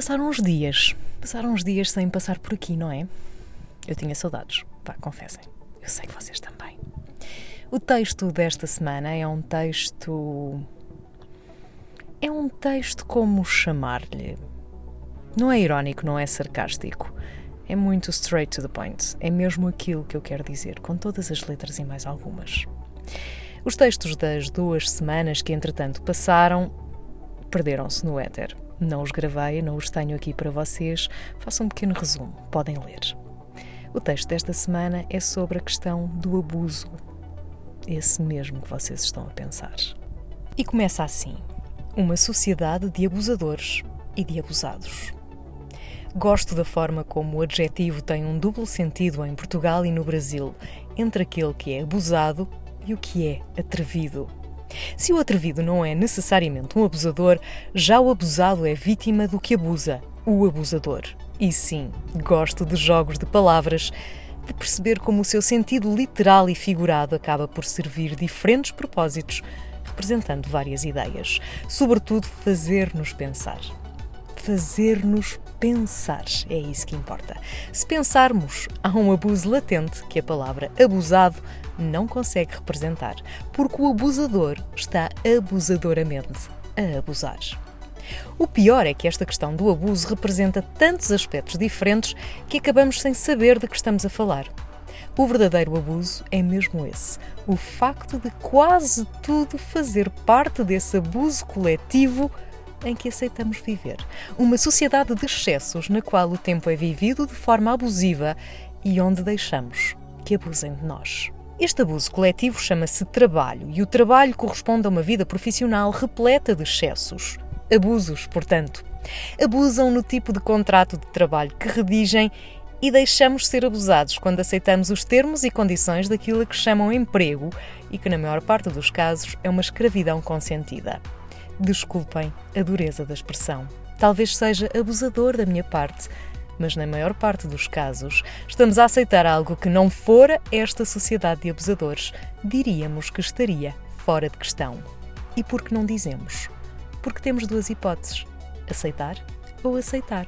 Passaram uns dias. Passaram uns dias sem passar por aqui, não é? Eu tinha saudades. Vá, confessem. Eu sei que vocês também. O texto desta semana é um texto. É um texto como chamar-lhe. Não é irónico, não é sarcástico. É muito straight to the point. É mesmo aquilo que eu quero dizer, com todas as letras e mais algumas. Os textos das duas semanas que entretanto passaram perderam-se no éter. Não os gravei, não os tenho aqui para vocês. Faço um pequeno resumo, podem ler. O texto desta semana é sobre a questão do abuso. Esse mesmo que vocês estão a pensar. E começa assim: Uma sociedade de abusadores e de abusados. Gosto da forma como o adjetivo tem um duplo sentido em Portugal e no Brasil, entre aquele que é abusado e o que é atrevido. Se o atrevido não é necessariamente um abusador, já o abusado é vítima do que abusa, o abusador. E sim, gosto de jogos de palavras, de perceber como o seu sentido literal e figurado acaba por servir diferentes propósitos, representando várias ideias. Sobretudo, fazer-nos pensar. Fazer-nos pensar é isso que importa. Se pensarmos, há um abuso latente que a palavra abusado não consegue representar, porque o abusador está abusadoramente a abusar. O pior é que esta questão do abuso representa tantos aspectos diferentes que acabamos sem saber de que estamos a falar. O verdadeiro abuso é mesmo esse: o facto de quase tudo fazer parte desse abuso coletivo em que aceitamos viver. Uma sociedade de excessos na qual o tempo é vivido de forma abusiva e onde deixamos que abusem de nós. Este abuso coletivo chama-se trabalho e o trabalho corresponde a uma vida profissional repleta de excessos. Abusos, portanto. Abusam no tipo de contrato de trabalho que redigem e deixamos ser abusados quando aceitamos os termos e condições daquilo que chamam emprego e que, na maior parte dos casos, é uma escravidão consentida. Desculpem a dureza da expressão. Talvez seja abusador da minha parte, mas na maior parte dos casos estamos a aceitar algo que não fora esta sociedade de abusadores, diríamos que estaria fora de questão. E por que não dizemos? Porque temos duas hipóteses: aceitar ou aceitar.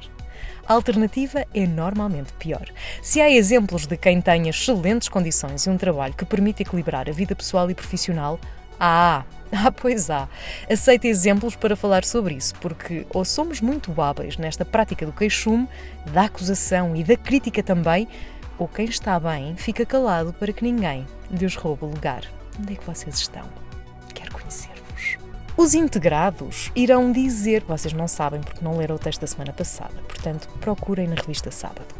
A alternativa é normalmente pior. Se há exemplos de quem tenha excelentes condições e um trabalho que permite equilibrar a vida pessoal e profissional, ah, ah, pois há. Aceita exemplos para falar sobre isso, porque ou somos muito hábeis nesta prática do queixume, da acusação e da crítica também, ou quem está bem fica calado para que ninguém lhes roube o lugar. Onde é que vocês estão? Quero conhecer-vos. Os integrados irão dizer, vocês não sabem porque não leram o texto da semana passada, portanto procurem na revista Sábado.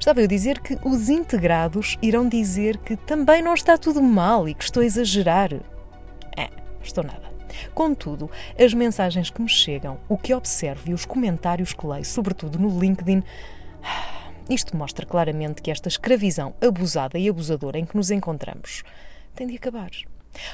Estava eu a dizer que os integrados irão dizer que também não está tudo mal e que estou a exagerar estou nada. Contudo, as mensagens que me chegam, o que observo e os comentários que leio, sobretudo no LinkedIn, isto mostra claramente que esta escravização abusada e abusadora em que nos encontramos tem de acabar.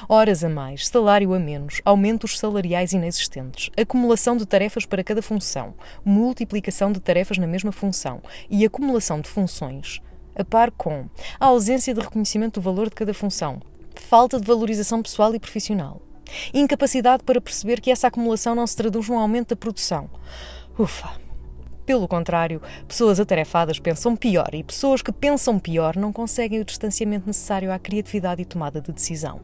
Horas a mais, salário a menos, aumentos salariais inexistentes, acumulação de tarefas para cada função, multiplicação de tarefas na mesma função e acumulação de funções, a par com a ausência de reconhecimento do valor de cada função, falta de valorização pessoal e profissional, Incapacidade para perceber que essa acumulação não se traduz num aumento da produção. Ufa! Pelo contrário, pessoas atarefadas pensam pior e pessoas que pensam pior não conseguem o distanciamento necessário à criatividade e tomada de decisão.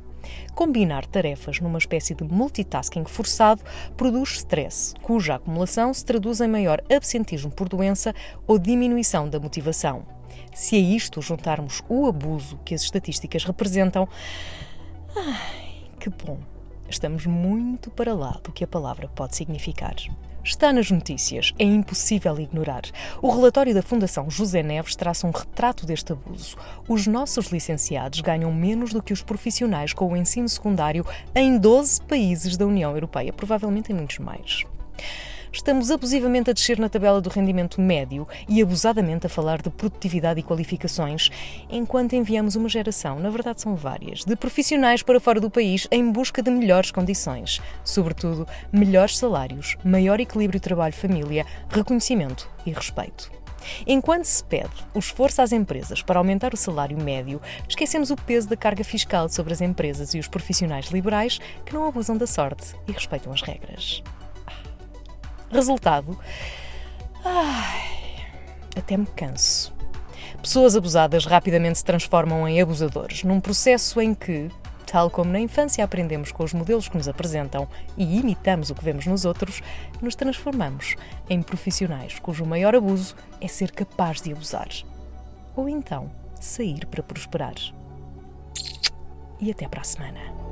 Combinar tarefas numa espécie de multitasking forçado produz stress, cuja acumulação se traduz em maior absentismo por doença ou diminuição da motivação. Se a isto juntarmos o abuso que as estatísticas representam, ai, que bom! Estamos muito para lá do que a palavra pode significar. Está nas notícias, é impossível ignorar. O relatório da Fundação José Neves traça um retrato deste abuso. Os nossos licenciados ganham menos do que os profissionais com o ensino secundário em 12 países da União Europeia, provavelmente em muitos mais estamos abusivamente a descer na tabela do rendimento médio e abusadamente a falar de produtividade e qualificações, enquanto enviamos uma geração, na verdade são várias, de profissionais para fora do país em busca de melhores condições, sobretudo melhores salários, maior equilíbrio trabalho-família, reconhecimento e respeito. Enquanto se pede o esforço às empresas para aumentar o salário médio, esquecemos o peso da carga fiscal sobre as empresas e os profissionais liberais que não abusam da sorte e respeitam as regras. Resultado: Ai, até me canso. Pessoas abusadas rapidamente se transformam em abusadores, num processo em que, tal como na infância aprendemos com os modelos que nos apresentam e imitamos o que vemos nos outros, nos transformamos em profissionais cujo maior abuso é ser capaz de abusar. Ou então, sair para prosperar. E até para a semana.